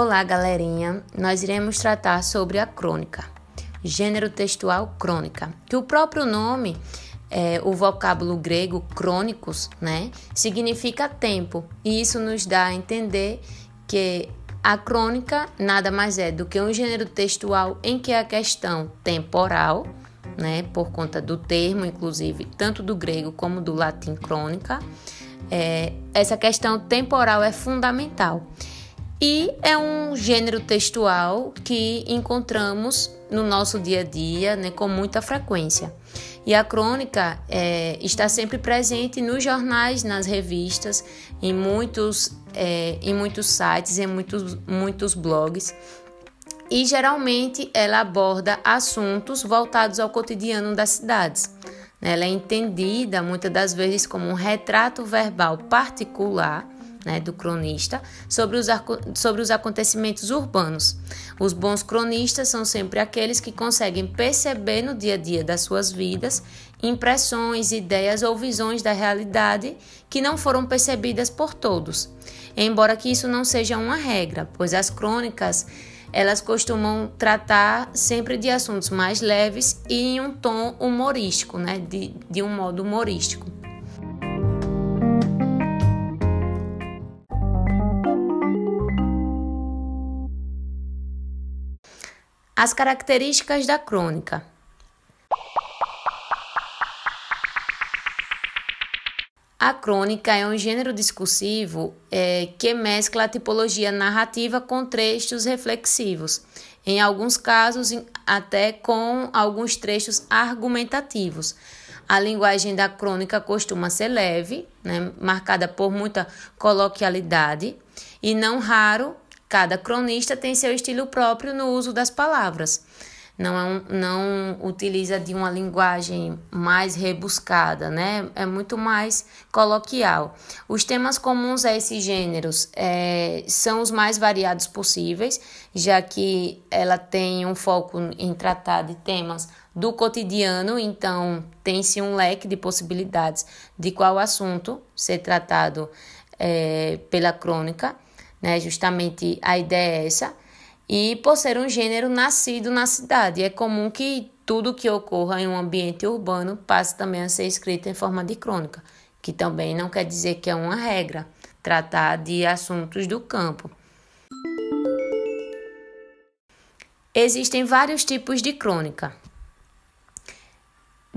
Olá, galerinha! Nós iremos tratar sobre a crônica, gênero textual crônica, que o próprio nome, é, o vocábulo grego crônicos, né, significa tempo, e isso nos dá a entender que a crônica nada mais é do que um gênero textual em que a questão temporal, né, por conta do termo, inclusive, tanto do grego como do latim crônica, é, essa questão temporal é fundamental. E é um gênero textual que encontramos no nosso dia a dia né, com muita frequência. E a crônica é, está sempre presente nos jornais, nas revistas, em muitos, é, em muitos sites, em muitos, muitos blogs. E geralmente ela aborda assuntos voltados ao cotidiano das cidades. Ela é entendida muitas das vezes como um retrato verbal particular né, do cronista sobre os, sobre os acontecimentos urbanos. Os bons cronistas são sempre aqueles que conseguem perceber no dia a dia das suas vidas impressões, ideias ou visões da realidade que não foram percebidas por todos. Embora que isso não seja uma regra, pois as crônicas elas costumam tratar sempre de assuntos mais leves e em um tom humorístico, né? de, de um modo humorístico. As características da crônica. A crônica é um gênero discursivo é, que mescla a tipologia narrativa com trechos reflexivos, em alguns casos até com alguns trechos argumentativos. A linguagem da crônica costuma ser leve, né, marcada por muita coloquialidade, e não raro Cada cronista tem seu estilo próprio no uso das palavras. Não, é um, não utiliza de uma linguagem mais rebuscada, né? É muito mais coloquial. Os temas comuns a esses gêneros é, são os mais variados possíveis, já que ela tem um foco em tratar de temas do cotidiano, então tem-se um leque de possibilidades de qual assunto ser tratado é, pela crônica né? Justamente a ideia é essa. E por ser um gênero nascido na cidade, é comum que tudo que ocorra em um ambiente urbano passe também a ser escrito em forma de crônica, que também não quer dizer que é uma regra tratar de assuntos do campo. Existem vários tipos de crônica.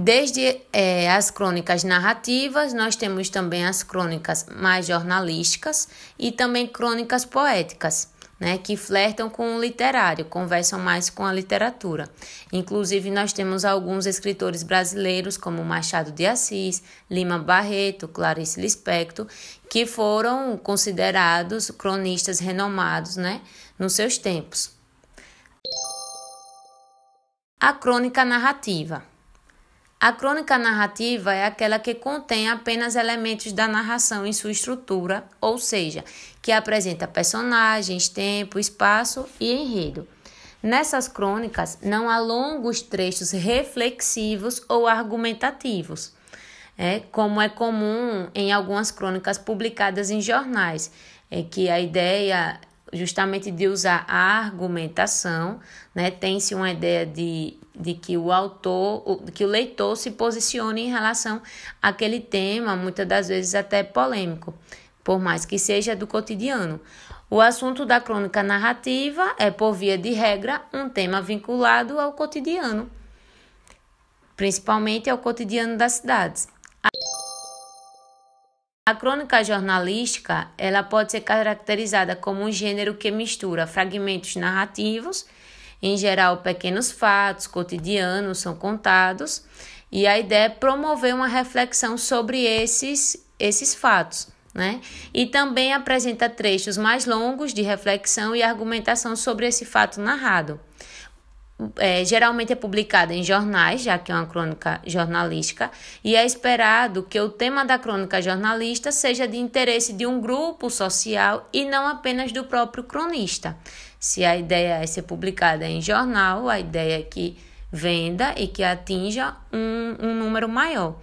Desde é, as crônicas narrativas, nós temos também as crônicas mais jornalísticas e também crônicas poéticas, né, que flertam com o literário, conversam mais com a literatura. Inclusive, nós temos alguns escritores brasileiros, como Machado de Assis, Lima Barreto, Clarice Lispector, que foram considerados cronistas renomados né, nos seus tempos. A crônica narrativa. A crônica narrativa é aquela que contém apenas elementos da narração em sua estrutura, ou seja, que apresenta personagens, tempo, espaço e enredo. Nessas crônicas não há longos trechos reflexivos ou argumentativos, é, como é comum em algumas crônicas publicadas em jornais, é que a ideia justamente de usar a argumentação, né? Tem-se uma ideia de, de que o autor, que o leitor se posicione em relação àquele tema, muitas das vezes até polêmico, por mais que seja do cotidiano. O assunto da crônica narrativa é, por via de regra, um tema vinculado ao cotidiano, principalmente ao cotidiano das cidades. A crônica jornalística, ela pode ser caracterizada como um gênero que mistura fragmentos narrativos, em geral pequenos fatos cotidianos são contados, e a ideia é promover uma reflexão sobre esses esses fatos, né? E também apresenta trechos mais longos de reflexão e argumentação sobre esse fato narrado é, geralmente é publicada em jornais, já que é uma crônica jornalística, e é esperado que o tema da crônica jornalista seja de interesse de um grupo social e não apenas do próprio cronista. Se a ideia é ser publicada em jornal, a ideia é que venda e que atinja um, um número maior.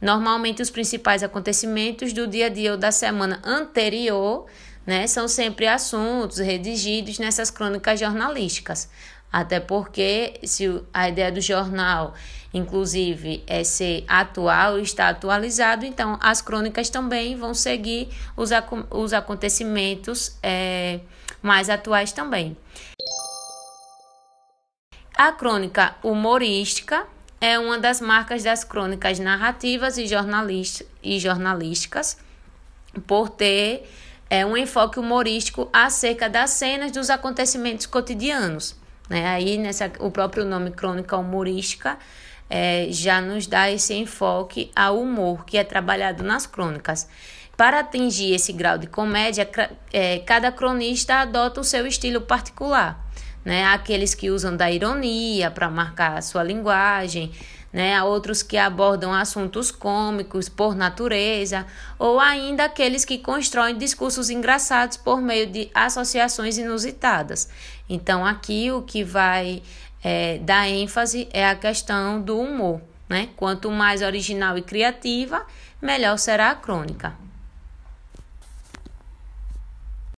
Normalmente, os principais acontecimentos do dia a dia ou da semana anterior né, são sempre assuntos redigidos nessas crônicas jornalísticas. Até porque se a ideia do jornal, inclusive, é ser atual, está atualizado, então as crônicas também vão seguir os, os acontecimentos é, mais atuais também. A crônica humorística é uma das marcas das crônicas narrativas e, e jornalísticas, por ter é, um enfoque humorístico acerca das cenas dos acontecimentos cotidianos. Né? Aí, nessa, o próprio nome crônica humorística é, já nos dá esse enfoque ao humor que é trabalhado nas crônicas. Para atingir esse grau de comédia, é, cada cronista adota o seu estilo particular né? Aqueles que usam da ironia para marcar a sua linguagem, né? Há outros que abordam assuntos cômicos por natureza, ou ainda aqueles que constroem discursos engraçados por meio de associações inusitadas. Então, aqui o que vai é, dar ênfase é a questão do humor, né? Quanto mais original e criativa, melhor será a crônica.